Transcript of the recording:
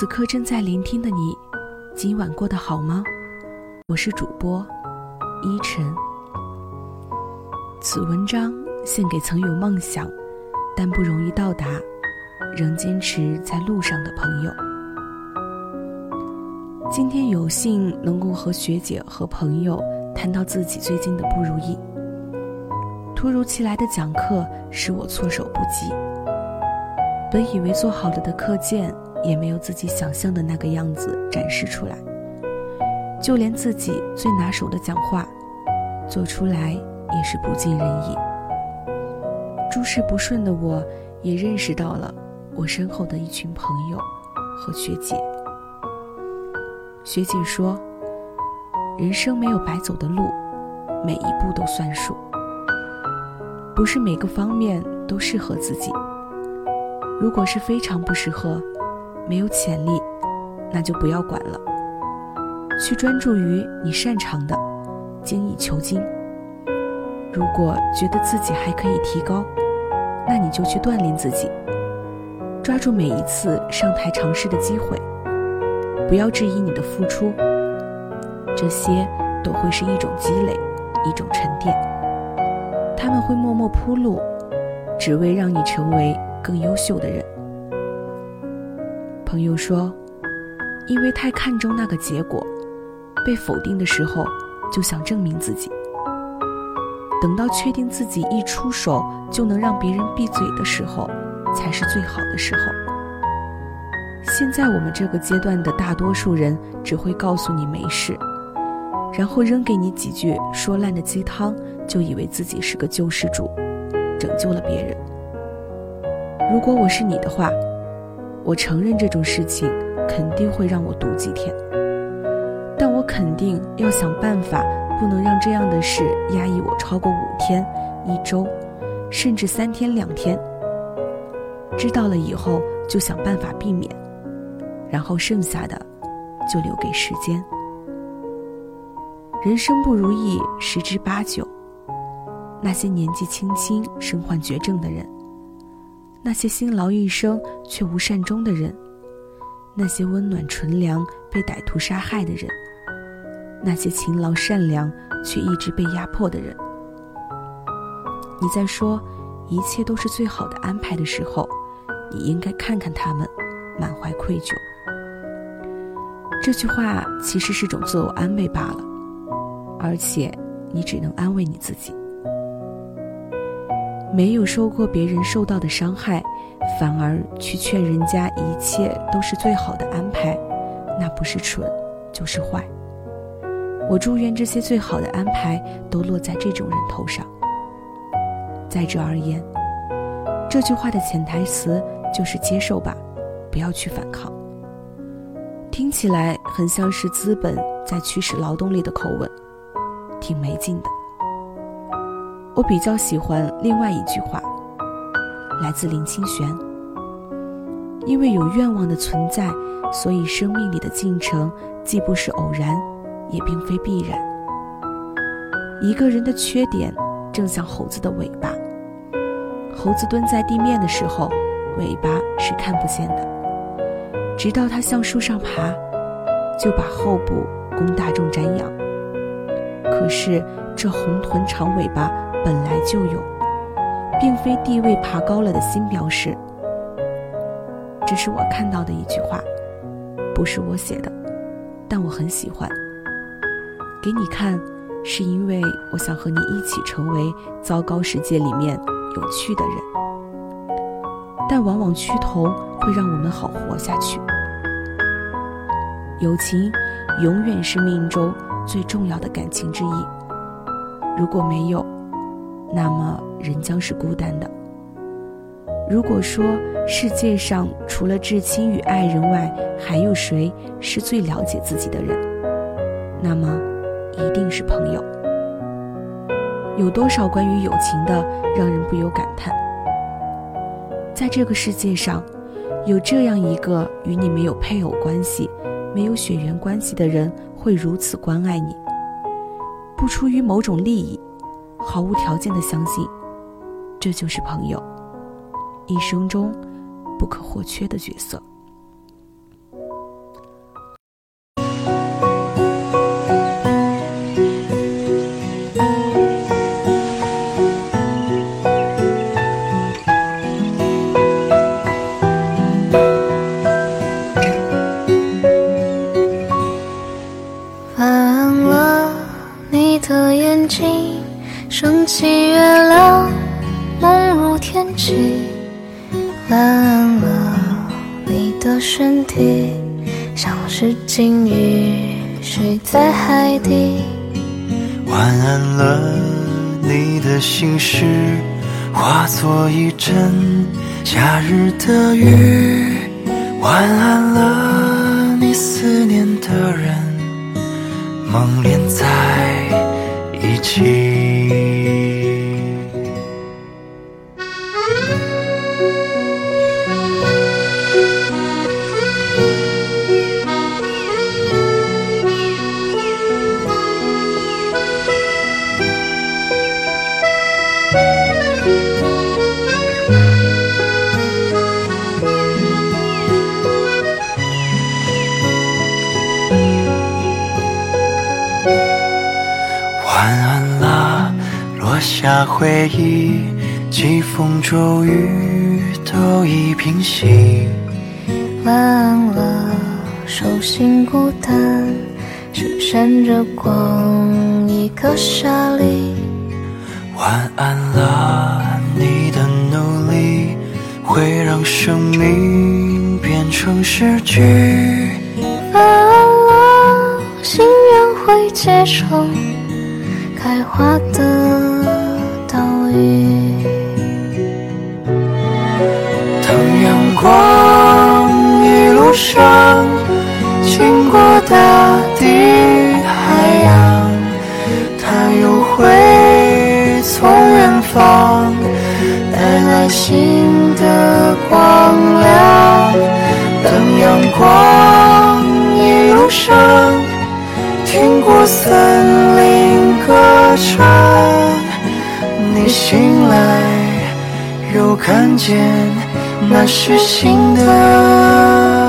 此刻正在聆听的你，今晚过得好吗？我是主播依晨。此文章献给曾有梦想，但不容易到达，仍坚持在路上的朋友。今天有幸能够和学姐和朋友谈到自己最近的不如意。突如其来的讲课使我措手不及。本以为做好了的课件，也没有自己想象的那个样子展示出来。就连自己最拿手的讲话，做出来也是不尽人意。诸事不顺的我，也认识到了我身后的一群朋友和学姐。学姐说：“人生没有白走的路，每一步都算数。不是每个方面都适合自己。如果是非常不适合，没有潜力，那就不要管了。去专注于你擅长的，精益求精。如果觉得自己还可以提高，那你就去锻炼自己，抓住每一次上台尝试的机会。”不要质疑你的付出，这些都会是一种积累，一种沉淀。他们会默默铺路，只为让你成为更优秀的人。朋友说，因为太看重那个结果，被否定的时候就想证明自己，等到确定自己一出手就能让别人闭嘴的时候，才是最好的时候。现在我们这个阶段的大多数人只会告诉你没事，然后扔给你几句说烂的鸡汤，就以为自己是个救世主，拯救了别人。如果我是你的话，我承认这种事情肯定会让我读几天，但我肯定要想办法，不能让这样的事压抑我超过五天、一周，甚至三天两天。知道了以后，就想办法避免。然后剩下的，就留给时间。人生不如意十之八九，那些年纪轻轻身患绝症的人，那些辛劳一生却无善终的人，那些温暖纯良被歹徒杀害的人，那些勤劳善良却一直被压迫的人，你在说一切都是最好的安排的时候，你应该看看他们，满怀愧疚。这句话其实是种自我安慰罢了，而且你只能安慰你自己。没有受过别人受到的伤害，反而去劝人家一切都是最好的安排，那不是蠢，就是坏。我祝愿这些最好的安排都落在这种人头上。在这而言，这句话的潜台词就是接受吧，不要去反抗。听起来很像是资本在驱使劳动力的口吻，挺没劲的。我比较喜欢另外一句话，来自林清玄。因为有愿望的存在，所以生命里的进程既不是偶然，也并非必然。一个人的缺点，正像猴子的尾巴。猴子蹲在地面的时候，尾巴是看不见的。直到它向树上爬，就把后部供大众瞻仰。可是这红臀长尾巴本来就有，并非地位爬高了的新标识。这是我看到的一句话，不是我写的，但我很喜欢。给你看，是因为我想和你一起成为糟糕世界里面有趣的人。但往往趋同会让我们好活下去。友情永远是命中最重要的感情之一。如果没有，那么人将是孤单的。如果说世界上除了至亲与爱人外，还有谁是最了解自己的人，那么一定是朋友。有多少关于友情的，让人不由感叹。在这个世界上，有这样一个与你没有配偶关系。没有血缘关系的人会如此关爱你，不出于某种利益，毫无条件的相信，这就是朋友，一生中不可或缺的角色。天气晚安了你的身体像是鲸鱼睡在海底。晚安了你的心事化作一阵夏日的雨晚安了你思念的人梦连在一起。下回忆，疾风骤雨都已平息。晚安了，手心孤单，只闪着光一个沙粒。晚安了，你的努力会让生命变成诗句。晚安了，心愿会结成开花的。当阳光一路上经过大地海洋，它又会从远方带来新的光亮。当阳光一路上听过森林歌唱，你醒来又看见那是新的。